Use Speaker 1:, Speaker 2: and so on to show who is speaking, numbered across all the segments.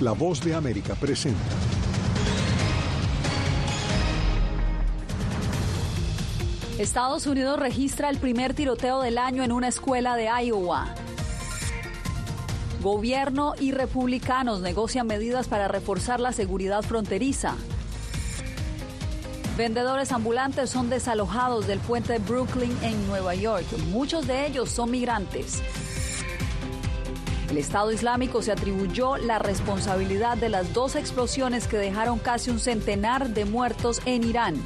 Speaker 1: La voz de América presenta.
Speaker 2: Estados Unidos registra el primer tiroteo del año en una escuela de Iowa. Gobierno y republicanos negocian medidas para reforzar la seguridad fronteriza. Vendedores ambulantes son desalojados del puente Brooklyn en Nueva York. Muchos de ellos son migrantes. El Estado Islámico se atribuyó la responsabilidad de las dos explosiones que dejaron casi un centenar de muertos en Irán.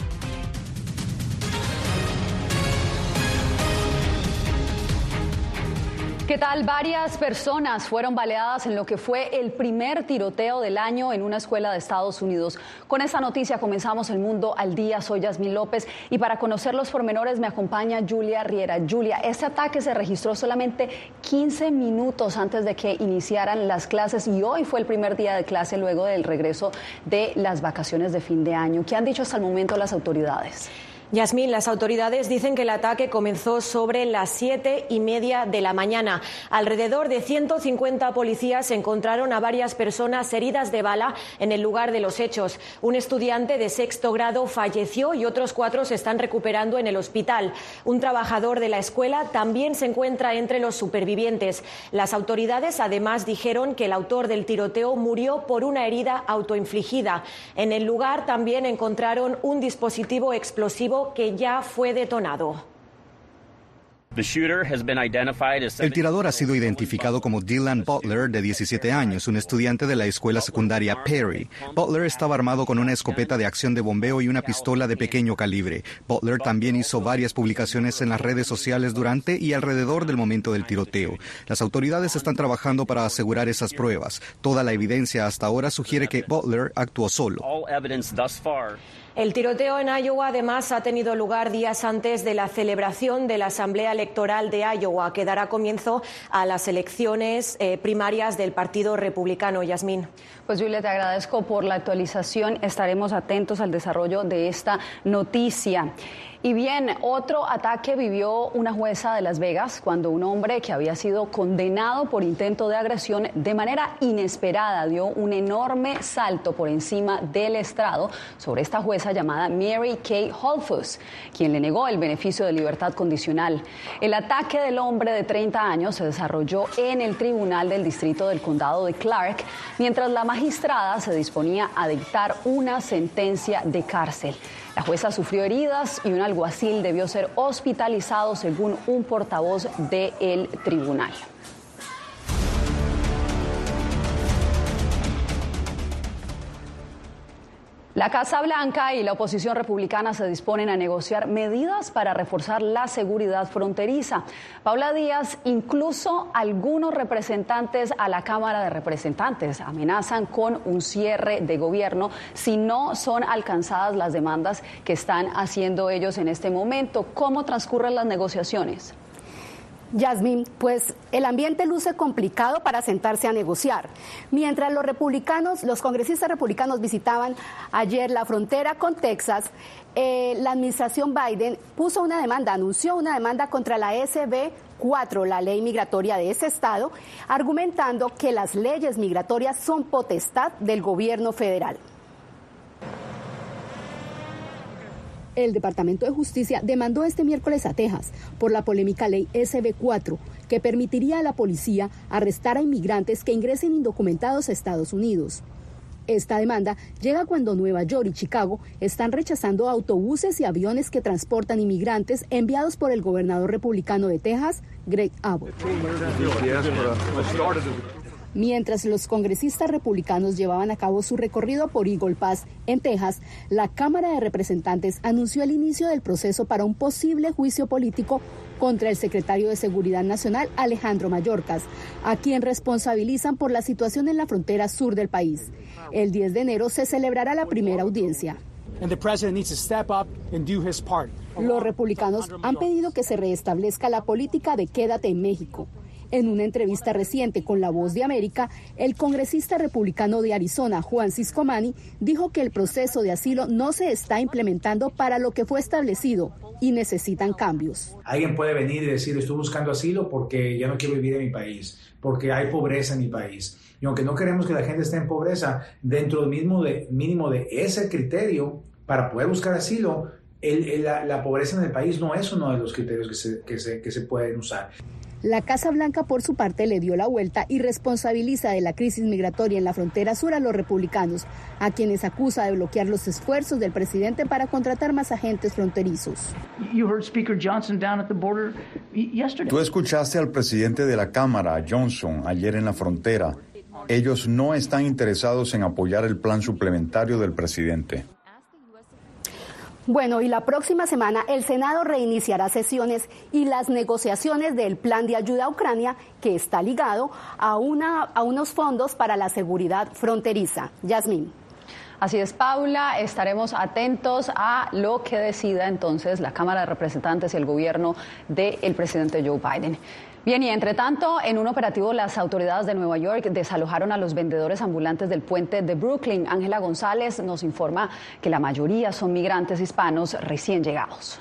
Speaker 2: ¿Qué tal? Varias personas fueron baleadas en lo que fue el primer tiroteo del año en una escuela de Estados Unidos. Con esta noticia comenzamos el mundo al día. Soy Yasmín López y para conocer los pormenores me acompaña Julia Riera. Julia, este ataque se registró solamente 15 minutos antes de que iniciaran las clases y hoy fue el primer día de clase luego del regreso de las vacaciones de fin de año. ¿Qué han dicho hasta el momento las autoridades?
Speaker 3: Yasmín, las autoridades dicen que el ataque comenzó sobre las siete y media de la mañana. Alrededor de 150 policías encontraron a varias personas heridas de bala en el lugar de los hechos. Un estudiante de sexto grado falleció y otros cuatro se están recuperando en el hospital. Un trabajador de la escuela también se encuentra entre los supervivientes. Las autoridades además dijeron que el autor del tiroteo murió por una herida autoinfligida. En el lugar también encontraron un dispositivo explosivo que ya fue detonado.
Speaker 4: El tirador ha sido identificado como Dylan Butler, de 17 años, un estudiante de la escuela secundaria Perry. Butler estaba armado con una escopeta de acción de bombeo y una pistola de pequeño calibre. Butler también hizo varias publicaciones en las redes sociales durante y alrededor del momento del tiroteo. Las autoridades están trabajando para asegurar esas pruebas. Toda la evidencia hasta ahora sugiere que Butler actuó solo.
Speaker 3: El tiroteo en Iowa además ha tenido lugar días antes de la celebración de la Asamblea Electoral de Iowa, que dará comienzo a las elecciones eh, primarias del Partido Republicano. Yasmín.
Speaker 2: Pues Julia, te agradezco por la actualización. Estaremos atentos al desarrollo de esta noticia. Y bien, otro ataque vivió una jueza de Las Vegas cuando un hombre que había sido condenado por intento de agresión de manera inesperada dio un enorme salto por encima del estrado sobre esta jueza llamada Mary Kay Holfus, quien le negó el beneficio de libertad condicional. El ataque del hombre de 30 años se desarrolló en el tribunal del distrito del condado de Clark, mientras la magistrada se disponía a dictar una sentencia de cárcel. La jueza sufrió heridas y un alguacil debió ser hospitalizado según un portavoz del tribunal. La Casa Blanca y la oposición republicana se disponen a negociar medidas para reforzar la seguridad fronteriza. Paula Díaz, incluso algunos representantes a la Cámara de Representantes amenazan con un cierre de gobierno si no son alcanzadas las demandas que están haciendo ellos en este momento. ¿Cómo transcurren las negociaciones?
Speaker 5: Yasmín, pues el ambiente luce complicado para sentarse a negociar. Mientras los republicanos, los congresistas republicanos visitaban ayer la frontera con Texas, eh, la administración Biden puso una demanda, anunció una demanda contra la SB 4, la ley migratoria de ese estado, argumentando que las leyes migratorias son potestad del gobierno federal. El Departamento de Justicia demandó este miércoles a Texas por la polémica ley SB4, que permitiría a la policía arrestar a inmigrantes que ingresen indocumentados a Estados Unidos. Esta demanda llega cuando Nueva York y Chicago están rechazando autobuses y aviones que transportan inmigrantes enviados por el gobernador republicano de Texas, Greg Abbott. Mientras los congresistas republicanos llevaban a cabo su recorrido por Eagle Pass, en Texas, la Cámara de Representantes anunció el inicio del proceso para un posible juicio político contra el secretario de Seguridad Nacional, Alejandro Mayorkas, a quien responsabilizan por la situación en la frontera sur del país. El 10 de enero se celebrará la primera audiencia. Los republicanos han pedido que se reestablezca la política de quédate en México. En una entrevista reciente con La Voz de América, el congresista republicano de Arizona, Juan Ciscomani, dijo que el proceso de asilo no se está implementando para lo que fue establecido y necesitan cambios.
Speaker 6: Alguien puede venir y decir, estoy buscando asilo porque ya no quiero vivir en mi país, porque hay pobreza en mi país Y aunque no queremos que la gente esté en pobreza, dentro del mismo de, mínimo de ese criterio, para poder buscar asilo, la, pobreza en el país no es uno de los criterios que se, que se, que se pueden usar.
Speaker 5: La Casa Blanca, por su parte, le dio la vuelta y responsabiliza de la crisis migratoria en la frontera sur a los republicanos, a quienes acusa de bloquear los esfuerzos del presidente para contratar más agentes fronterizos.
Speaker 7: Tú escuchaste al presidente de la Cámara, Johnson, ayer en la frontera. Ellos no están interesados en apoyar el plan suplementario del presidente.
Speaker 5: Bueno, y la próxima semana el Senado reiniciará sesiones y las negociaciones del plan de ayuda a Ucrania que está ligado a, una, a unos fondos para la seguridad fronteriza. Yasmín.
Speaker 2: Así es, Paula, estaremos atentos a lo que decida entonces la Cámara de Representantes y el gobierno del presidente Joe Biden. Bien, y entre tanto, en un operativo, las autoridades de Nueva York desalojaron a los vendedores ambulantes del puente de Brooklyn. Ángela González nos informa que la mayoría son migrantes hispanos recién llegados.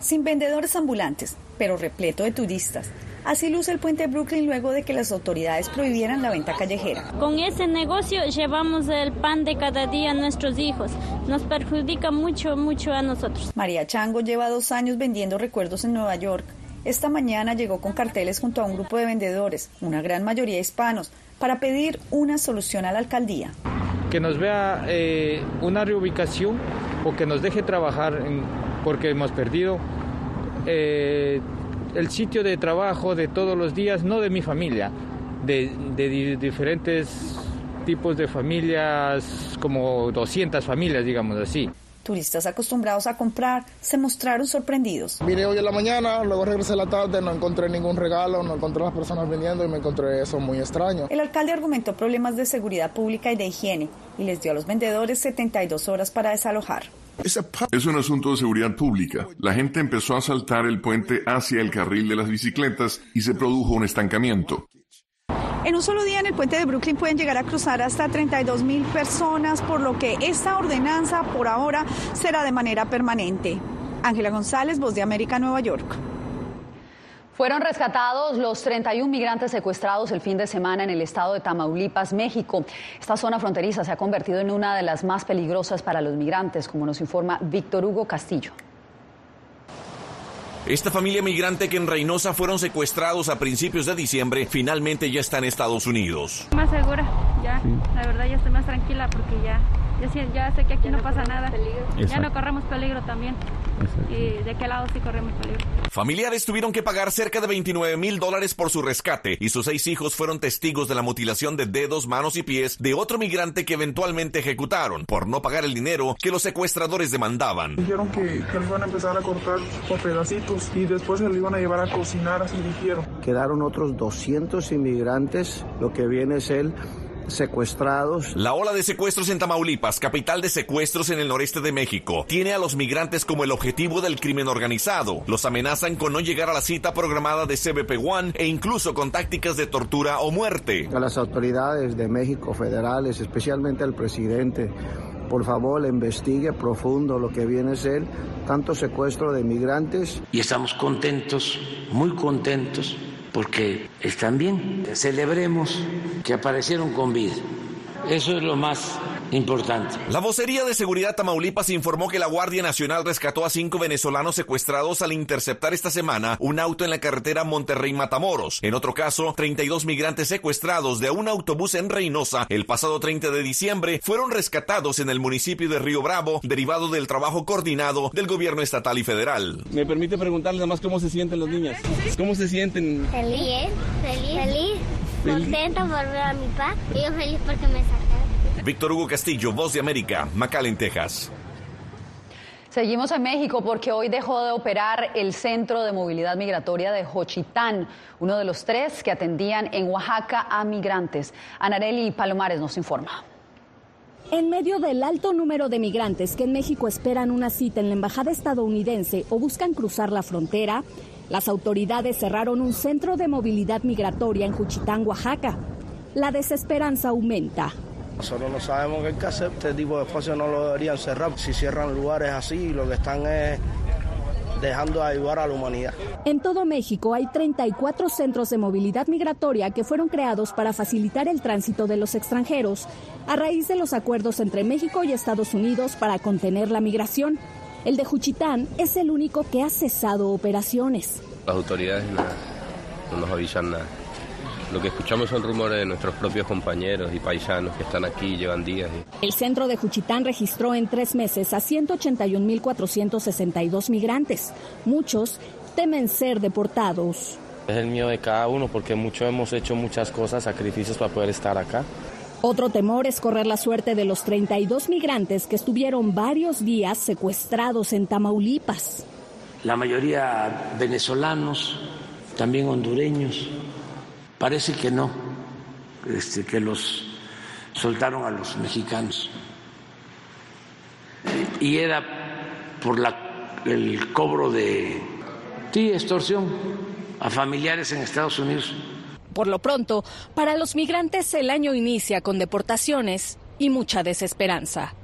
Speaker 8: Sin vendedores ambulantes, pero repleto de turistas. Así luce el puente de Brooklyn luego de que las autoridades prohibieran la venta callejera.
Speaker 9: Con ese negocio llevamos el pan de cada día a nuestros hijos. Nos perjudica mucho, mucho a nosotros.
Speaker 8: María Chango lleva dos años vendiendo recuerdos en Nueva York. Esta mañana llegó con carteles junto a un grupo de vendedores, una gran mayoría hispanos, para pedir una solución a la alcaldía.
Speaker 10: Que nos vea eh, una reubicación o que nos deje trabajar porque hemos perdido eh, el sitio de trabajo de todos los días, no de mi familia, de, de diferentes tipos de familias, como 200 familias, digamos así.
Speaker 8: Turistas acostumbrados a comprar se mostraron sorprendidos.
Speaker 11: Vine hoy en la mañana, luego regresé a la tarde, no encontré ningún regalo, no encontré a las personas vendiendo y me encontré eso muy extraño.
Speaker 8: El alcalde argumentó problemas de seguridad pública y de higiene y les dio a los vendedores 72 horas para desalojar.
Speaker 12: Es un asunto de seguridad pública. La gente empezó a saltar el puente hacia el carril de las bicicletas y se produjo un estancamiento.
Speaker 8: En un solo día en el puente de Brooklyn pueden llegar a cruzar hasta 32 mil personas, por lo que esta ordenanza por ahora será de manera permanente. Ángela González, Voz de América, Nueva York.
Speaker 2: Fueron rescatados los 31 migrantes secuestrados el fin de semana en el estado de Tamaulipas, México. Esta zona fronteriza se ha convertido en una de las más peligrosas para los migrantes, como nos informa Víctor Hugo Castillo.
Speaker 13: Esta familia migrante que en Reynosa fueron secuestrados a principios de diciembre, finalmente ya está en Estados Unidos.
Speaker 14: Más segura, ya, la verdad ya estoy más tranquila porque ya, ya, sé que aquí no, pasa nada. Ya no corremos peligro también. ¿Y de qué lado sí corremos peligro?
Speaker 13: Familiares tuvieron que pagar cerca de 29 mil dólares por su rescate y sus seis hijos fueron testigos de la mutilación de dedos, manos y pies de otro migrante que eventualmente ejecutaron por no pagar el dinero que los secuestradores demandaban.
Speaker 11: Dijeron que, que iban a empezar a cortar por pedacitos y después se lo iban a llevar a cocinar, así dijeron.
Speaker 15: Quedaron otros 200 inmigrantes, lo que viene es el secuestrados.
Speaker 13: La ola de secuestros en Tamaulipas, capital de secuestros en el noreste de México, tiene a los migrantes como el objetivo del crimen organizado. Los amenazan con no llegar a la cita programada de CBP One e incluso con tácticas de tortura o muerte.
Speaker 15: A las autoridades de México federales, especialmente al presidente, por favor, investigue profundo lo que viene a ser tanto secuestro de migrantes.
Speaker 16: Y estamos contentos, muy contentos porque están bien. Celebremos que aparecieron con vida. Eso es lo más importante.
Speaker 13: La vocería de seguridad Tamaulipas informó que la Guardia Nacional rescató a cinco venezolanos secuestrados al interceptar esta semana un auto en la carretera Monterrey-Matamoros. En otro caso, 32 migrantes secuestrados de un autobús en Reynosa el pasado 30 de diciembre fueron rescatados en el municipio de Río Bravo, derivado del trabajo coordinado del gobierno estatal y federal.
Speaker 17: ¿Me permite preguntarles nada más cómo se sienten los niños? ¿Cómo se sienten?
Speaker 18: Feliz, feliz, feliz, contenta por ver a mi papá y yo feliz porque me sacaron.
Speaker 13: Víctor Hugo Castillo, Voz de América, McAllen, Texas.
Speaker 2: Seguimos en México porque hoy dejó de operar el Centro de Movilidad Migratoria de Jochitán, uno de los tres que atendían en Oaxaca a migrantes. Anareli Palomares nos informa.
Speaker 19: En medio del alto número de migrantes que en México esperan una cita en la embajada estadounidense o buscan cruzar la frontera, las autoridades cerraron un centro de movilidad migratoria en Juchitán, Oaxaca. La desesperanza aumenta.
Speaker 20: Nosotros no sabemos qué hacer, este tipo de espacios no lo deberían cerrar. Si cierran lugares así, lo que están es dejando de ayudar a la humanidad.
Speaker 19: En todo México hay 34 centros de movilidad migratoria que fueron creados para facilitar el tránsito de los extranjeros a raíz de los acuerdos entre México y Estados Unidos para contener la migración. El de Juchitán es el único que ha cesado operaciones.
Speaker 21: Las autoridades no nos avisan nada. Lo que escuchamos son rumores de nuestros propios compañeros y paisanos que están aquí, llevan días.
Speaker 19: El centro de Juchitán registró en tres meses a 181.462 migrantes. Muchos temen ser deportados.
Speaker 21: Es el miedo de cada uno porque muchos hemos hecho muchas cosas, sacrificios para poder estar acá.
Speaker 19: Otro temor es correr la suerte de los 32 migrantes que estuvieron varios días secuestrados en Tamaulipas.
Speaker 16: La mayoría venezolanos, también hondureños. Parece que no, este, que los soltaron a los mexicanos. Y era por el cobro de sí, extorsión a familiares en Estados Unidos.
Speaker 19: Por lo pronto, para los migrantes el año inicia con deportaciones y mucha desesperanza.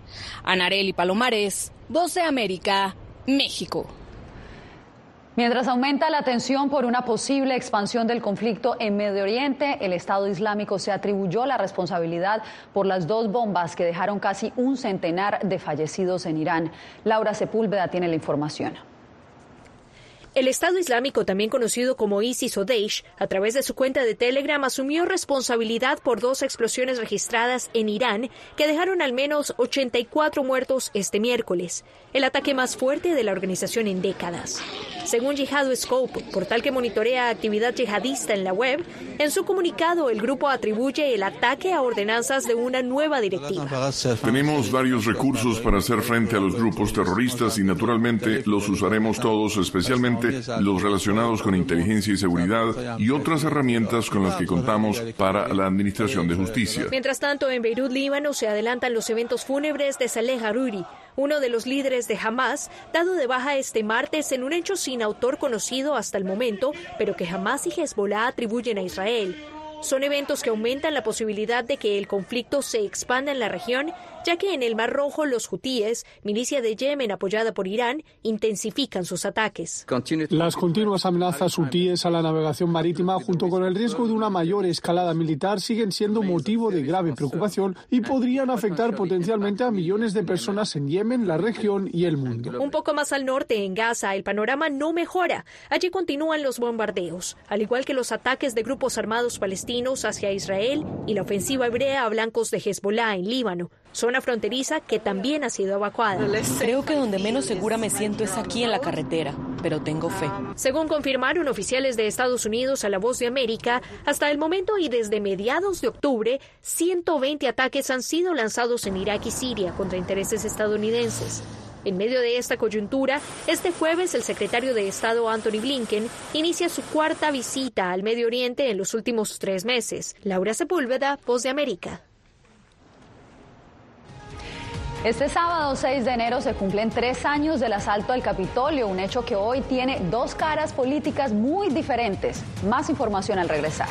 Speaker 19: Anareli Palomares, Voz de América, México.
Speaker 2: Mientras aumenta la tensión por una posible expansión del conflicto en Medio Oriente, el Estado Islámico se atribuyó la responsabilidad por las dos bombas que dejaron casi un centenar de fallecidos en Irán. Laura Sepúlveda tiene la información.
Speaker 22: El Estado Islámico, también conocido como ISIS o Daesh, a través de su cuenta de Telegram asumió responsabilidad por dos explosiones registradas en Irán que dejaron al menos 84 muertos este miércoles, el ataque más fuerte de la organización en décadas. Según Jihad Scope, portal que monitorea actividad yihadista en la web, en su comunicado el grupo atribuye el ataque a ordenanzas de una nueva directiva.
Speaker 12: Tenemos varios recursos para hacer frente a los grupos terroristas y naturalmente los usaremos todos, especialmente los relacionados con inteligencia y seguridad y otras herramientas con las que contamos para la administración de justicia.
Speaker 22: Mientras tanto, en Beirut, Líbano, se adelantan los eventos fúnebres de Saleh Haruri, uno de los líderes de Hamas, dado de baja este martes en un hecho sin autor conocido hasta el momento, pero que Hamas y Hezbollah atribuyen a Israel. Son eventos que aumentan la posibilidad de que el conflicto se expanda en la región, ya que en el Mar Rojo los hutíes, milicia de Yemen apoyada por Irán, intensifican sus ataques.
Speaker 23: Las continuas amenazas hutíes a la navegación marítima, junto con el riesgo de una mayor escalada militar, siguen siendo motivo de grave preocupación y podrían afectar potencialmente a millones de personas en Yemen, la región y el mundo.
Speaker 22: Un poco más al norte, en Gaza, el panorama no mejora. Allí continúan los bombardeos, al igual que los ataques de grupos armados palestinos hacia Israel y la ofensiva hebrea a blancos de Hezbollah en Líbano zona fronteriza que también ha sido evacuada.
Speaker 24: Creo que donde menos segura me siento es aquí en la carretera, pero tengo fe.
Speaker 22: Según confirmaron oficiales de Estados Unidos a La Voz de América, hasta el momento y desde mediados de octubre, 120 ataques han sido lanzados en Irak y Siria contra intereses estadounidenses. En medio de esta coyuntura, este jueves el secretario de Estado Anthony Blinken inicia su cuarta visita al Medio Oriente en los últimos tres meses. Laura Sepúlveda, Voz de América.
Speaker 2: Este sábado 6 de enero se cumplen tres años del asalto al Capitolio, un hecho que hoy tiene dos caras políticas muy diferentes. Más información al regresar.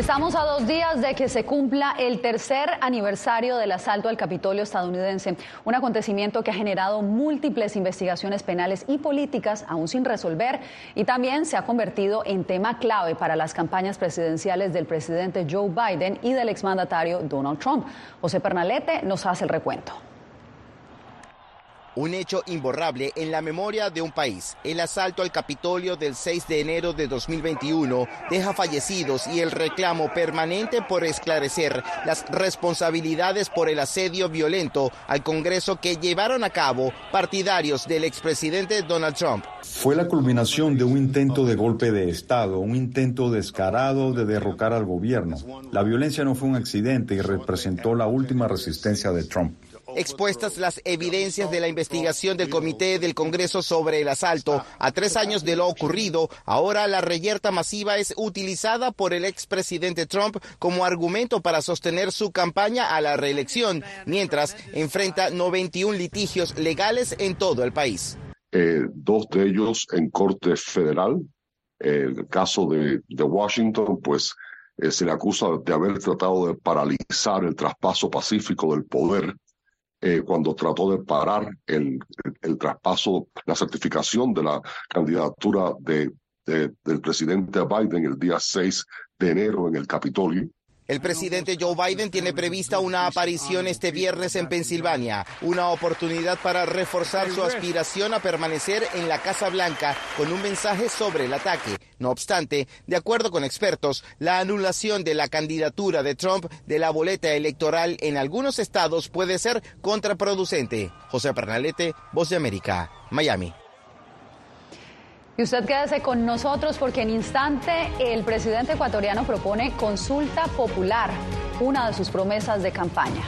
Speaker 2: Estamos a dos días de que se cumpla el tercer aniversario del asalto al Capitolio estadounidense, un acontecimiento que ha generado múltiples investigaciones penales y políticas aún sin resolver y también se ha convertido en tema clave para las campañas presidenciales del presidente Joe Biden y del exmandatario Donald Trump. José Pernalete nos hace el recuento.
Speaker 25: Un hecho imborrable en la memoria de un país. El asalto al Capitolio del 6 de enero de 2021 deja fallecidos y el reclamo permanente por esclarecer las responsabilidades por el asedio violento al Congreso que llevaron a cabo partidarios del expresidente Donald Trump.
Speaker 26: Fue la culminación de un intento de golpe de Estado, un intento descarado de derrocar al gobierno. La violencia no fue un accidente y representó la última resistencia de Trump.
Speaker 25: Expuestas las evidencias de la investigación del Comité del Congreso sobre el asalto, a tres años de lo ocurrido, ahora la reyerta masiva es utilizada por el expresidente Trump como argumento para sostener su campaña a la reelección, mientras enfrenta 91 litigios legales en todo el país.
Speaker 27: Eh, dos de ellos en corte federal. el caso de, Washington, pues eh, se le acusa de haber tratado de paralizar el traspaso pacífico del poder eh, cuando trató de parar el, el, traspaso, la certificación de la candidatura de, del presidente Biden el día 6 de enero en el Capitolio.
Speaker 25: El presidente Joe Biden tiene prevista una aparición este viernes en Pensilvania, una oportunidad para reforzar su aspiración a permanecer en la Casa Blanca con un mensaje sobre el ataque. No obstante, de acuerdo con expertos, la anulación de la candidatura de Trump de la boleta electoral en algunos estados puede ser contraproducente. José Pernalete, Voz de América, Miami.
Speaker 2: Y usted quédese con nosotros porque en instante el presidente ecuatoriano propone consulta popular, una de sus promesas de campaña.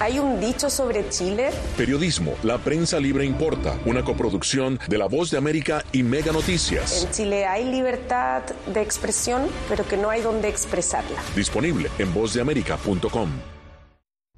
Speaker 28: ¿Hay un dicho sobre Chile?
Speaker 29: Periodismo, la prensa libre importa, una coproducción de La Voz de América y Mega Noticias.
Speaker 28: En Chile hay libertad de expresión, pero que no hay donde expresarla.
Speaker 29: Disponible en vozdeamerica.com.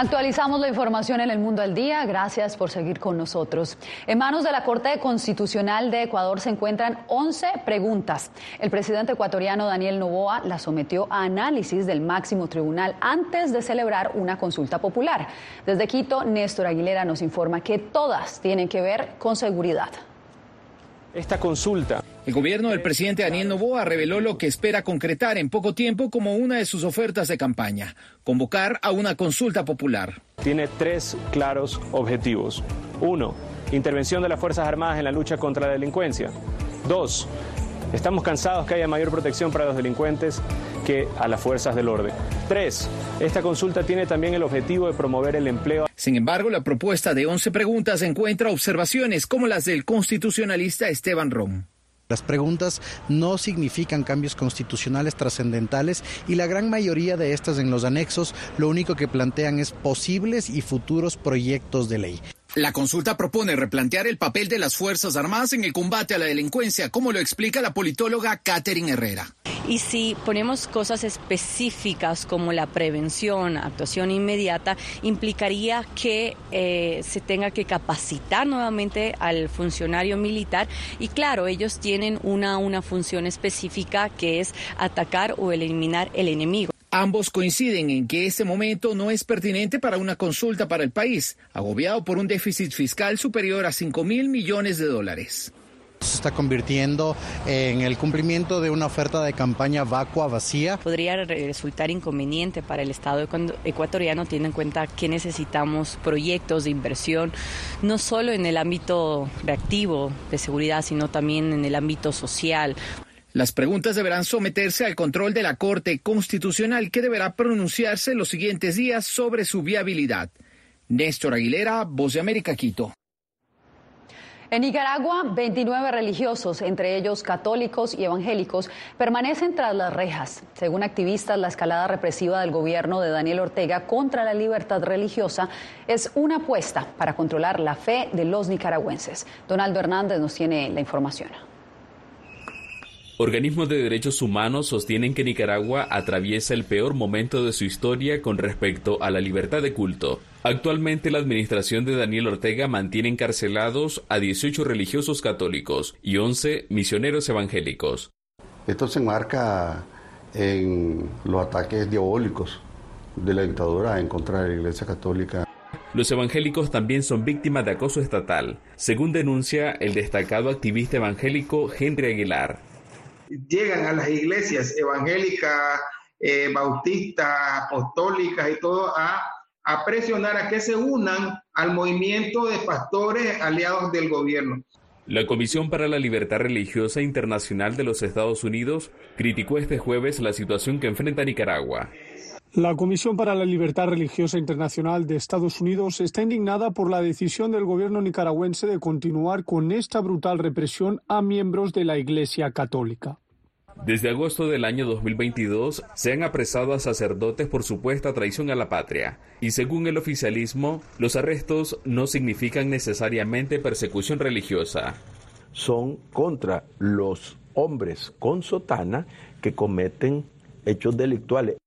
Speaker 2: Actualizamos la información en el mundo al día. Gracias por seguir con nosotros. En manos de la Corte Constitucional de Ecuador se encuentran 11 preguntas. El presidente ecuatoriano Daniel Novoa las sometió a análisis del máximo tribunal antes de celebrar una consulta popular. Desde Quito, Néstor Aguilera nos informa que todas tienen que ver con seguridad.
Speaker 30: Esta consulta
Speaker 31: el gobierno del presidente Daniel Novoa reveló lo que espera concretar en poco tiempo como una de sus ofertas de campaña, convocar a una consulta popular.
Speaker 30: Tiene tres claros objetivos. Uno, intervención de las Fuerzas Armadas en la lucha contra la delincuencia. Dos, estamos cansados que haya mayor protección para los delincuentes que a las fuerzas del orden. Tres, esta consulta tiene también el objetivo de promover el empleo.
Speaker 31: Sin embargo, la propuesta de 11 preguntas encuentra observaciones como las del constitucionalista Esteban Rom.
Speaker 32: Las preguntas no significan cambios constitucionales trascendentales y la gran mayoría de estas en los anexos lo único que plantean es posibles y futuros proyectos de ley.
Speaker 31: La consulta propone replantear el papel de las Fuerzas Armadas en el combate a la delincuencia, como lo explica la politóloga Catherine Herrera.
Speaker 24: Y si ponemos cosas específicas como la prevención, actuación inmediata, implicaría que eh, se tenga que capacitar nuevamente al funcionario militar y claro, ellos tienen una, una función específica que es atacar o eliminar el enemigo.
Speaker 31: Ambos coinciden en que este momento no es pertinente para una consulta para el país, agobiado por un déficit fiscal superior a 5 mil millones de dólares
Speaker 32: se está convirtiendo en el cumplimiento de una oferta de campaña vacua, vacía.
Speaker 24: Podría resultar inconveniente para el Estado ecuatoriano, teniendo en cuenta que necesitamos proyectos de inversión, no solo en el ámbito reactivo de seguridad, sino también en el ámbito social.
Speaker 31: Las preguntas deberán someterse al control de la Corte Constitucional, que deberá pronunciarse los siguientes días sobre su viabilidad. Néstor Aguilera, Voz de América, Quito.
Speaker 2: En Nicaragua, 29 religiosos, entre ellos católicos y evangélicos, permanecen tras las rejas. Según activistas, la escalada represiva del gobierno de Daniel Ortega contra la libertad religiosa es una apuesta para controlar la fe de los nicaragüenses. Donaldo Hernández nos tiene la información.
Speaker 33: Organismos de derechos humanos sostienen que Nicaragua atraviesa el peor momento de su historia con respecto a la libertad de culto. Actualmente la administración de Daniel Ortega mantiene encarcelados a 18 religiosos católicos y 11 misioneros evangélicos.
Speaker 34: Esto se enmarca en los ataques diabólicos de la dictadura en contra de la Iglesia Católica.
Speaker 33: Los evangélicos también son víctimas de acoso estatal, según denuncia el destacado activista evangélico Henry Aguilar
Speaker 35: llegan a las iglesias evangélicas, eh, bautistas, apostólicas y todo a, a presionar a que se unan al movimiento de pastores aliados del gobierno.
Speaker 33: La Comisión para la Libertad Religiosa Internacional de los Estados Unidos criticó este jueves la situación que enfrenta Nicaragua.
Speaker 23: La Comisión para la Libertad Religiosa Internacional de Estados Unidos está indignada por la decisión del gobierno nicaragüense de continuar con esta brutal represión a miembros de la Iglesia Católica.
Speaker 33: Desde agosto del año 2022 se han apresado a sacerdotes por supuesta traición a la patria, y según el oficialismo, los arrestos no significan necesariamente persecución religiosa.
Speaker 36: Son contra los hombres con sotana que cometen hechos delictuales.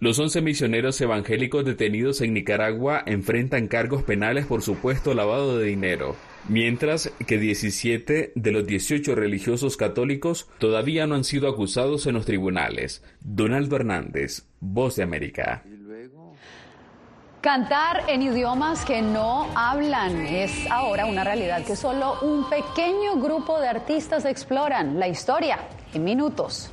Speaker 33: Los 11 misioneros evangélicos detenidos en Nicaragua enfrentan cargos penales por supuesto lavado de dinero, mientras que 17 de los 18 religiosos católicos todavía no han sido acusados en los tribunales. Donaldo Hernández, Voz de América.
Speaker 2: Cantar en idiomas que no hablan es ahora una realidad que solo un pequeño grupo de artistas exploran. La historia en minutos.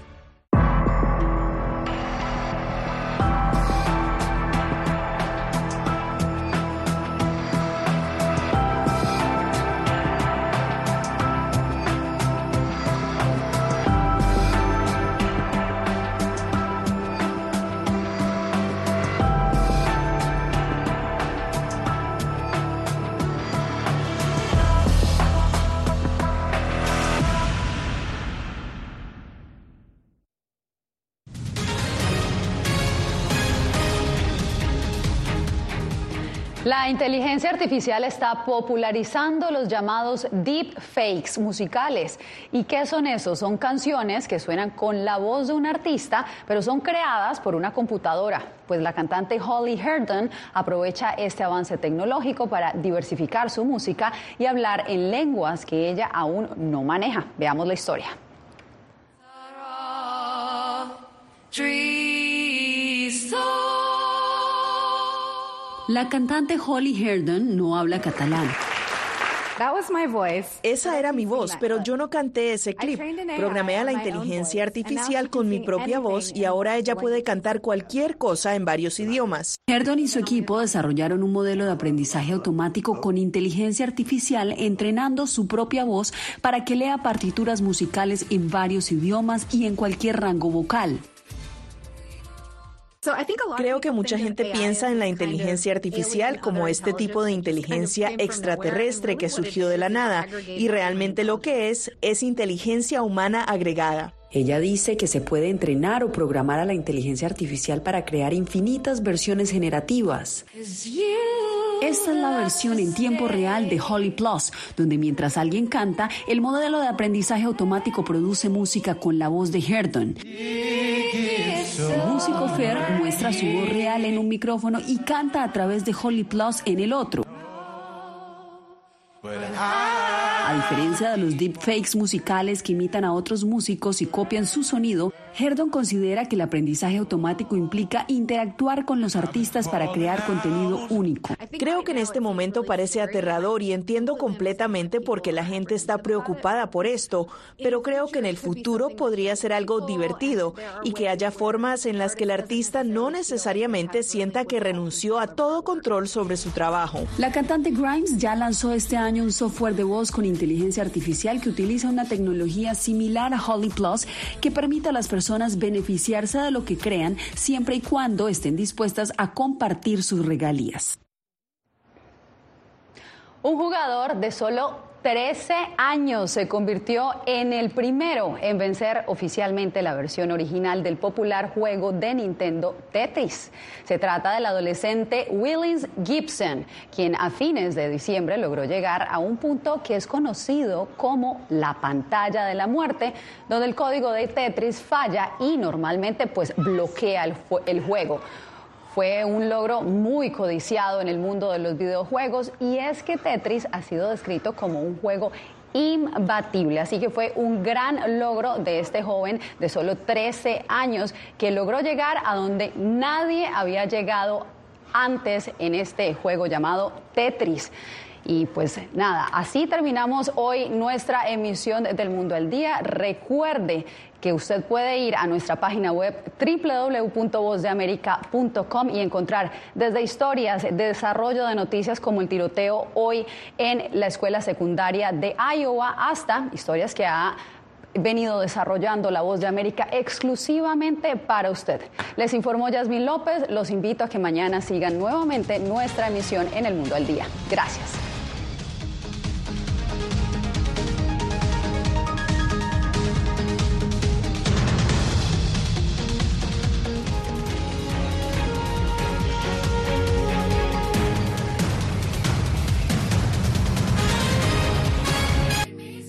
Speaker 2: inteligencia artificial está popularizando los llamados deep fakes musicales. ¿Y qué son esos? Son canciones que suenan con la voz de un artista, pero son creadas por una computadora. Pues la cantante Holly Herndon aprovecha este avance tecnológico para diversificar su música y hablar en lenguas que ella aún no maneja. Veamos la historia. La cantante Holly Herndon no habla catalán.
Speaker 37: Esa era mi voz, pero yo no canté ese clip. Programé a la inteligencia artificial con mi propia voz y ahora ella puede cantar cualquier cosa en varios idiomas.
Speaker 2: Herndon y su equipo desarrollaron un modelo de aprendizaje automático con inteligencia artificial entrenando su propia voz para que lea partituras musicales en varios idiomas y en cualquier rango vocal.
Speaker 37: Creo que mucha gente piensa en la inteligencia artificial como este tipo de inteligencia extraterrestre que surgió de la nada y realmente lo que es es inteligencia humana agregada.
Speaker 2: Ella dice que se puede entrenar o programar a la inteligencia artificial para crear infinitas versiones generativas. Esta es la versión en tiempo real de Holly Plus, donde mientras alguien canta, el modelo de aprendizaje automático produce música con la voz de Herndon. El músico Fer muestra su voz real en un micrófono y canta a través de Holly Plus en el otro. A diferencia de los deepfakes musicales que imitan a otros músicos y copian su sonido, Herdon considera que el aprendizaje automático implica interactuar con los artistas para crear contenido único.
Speaker 37: Creo que en este momento parece aterrador y entiendo completamente por qué la gente está preocupada por esto, pero creo que en el futuro podría ser algo divertido y que haya formas en las que el artista no necesariamente sienta que renunció a todo control sobre su trabajo.
Speaker 2: La cantante Grimes ya lanzó este año un software de voz con inteligencia artificial que utiliza una tecnología similar a Holly Plus que permite a las personas personas beneficiarse de lo que crean siempre y cuando estén dispuestas a compartir sus regalías. Un jugador de solo 13 años se convirtió en el primero en vencer oficialmente la versión original del popular juego de Nintendo Tetris. Se trata del adolescente Willins Gibson, quien a fines de diciembre logró llegar a un punto que es conocido como la pantalla de la muerte, donde el código de Tetris falla y normalmente pues bloquea el, el juego. Fue un logro muy codiciado en el mundo de los videojuegos y es que Tetris ha sido descrito como un juego imbatible. Así que fue un gran logro de este joven de solo 13 años que logró llegar a donde nadie había llegado antes en este juego llamado Tetris. Y pues nada, así terminamos hoy nuestra emisión del Mundo al Día. Recuerde que usted puede ir a nuestra página web www.vozdeamerica.com y encontrar desde historias de desarrollo de noticias como el tiroteo hoy en la escuela secundaria de Iowa hasta historias que ha venido desarrollando la voz de América exclusivamente para usted. Les informó Yasmin López, los invito a que mañana sigan nuevamente nuestra emisión en el Mundo al Día. Gracias.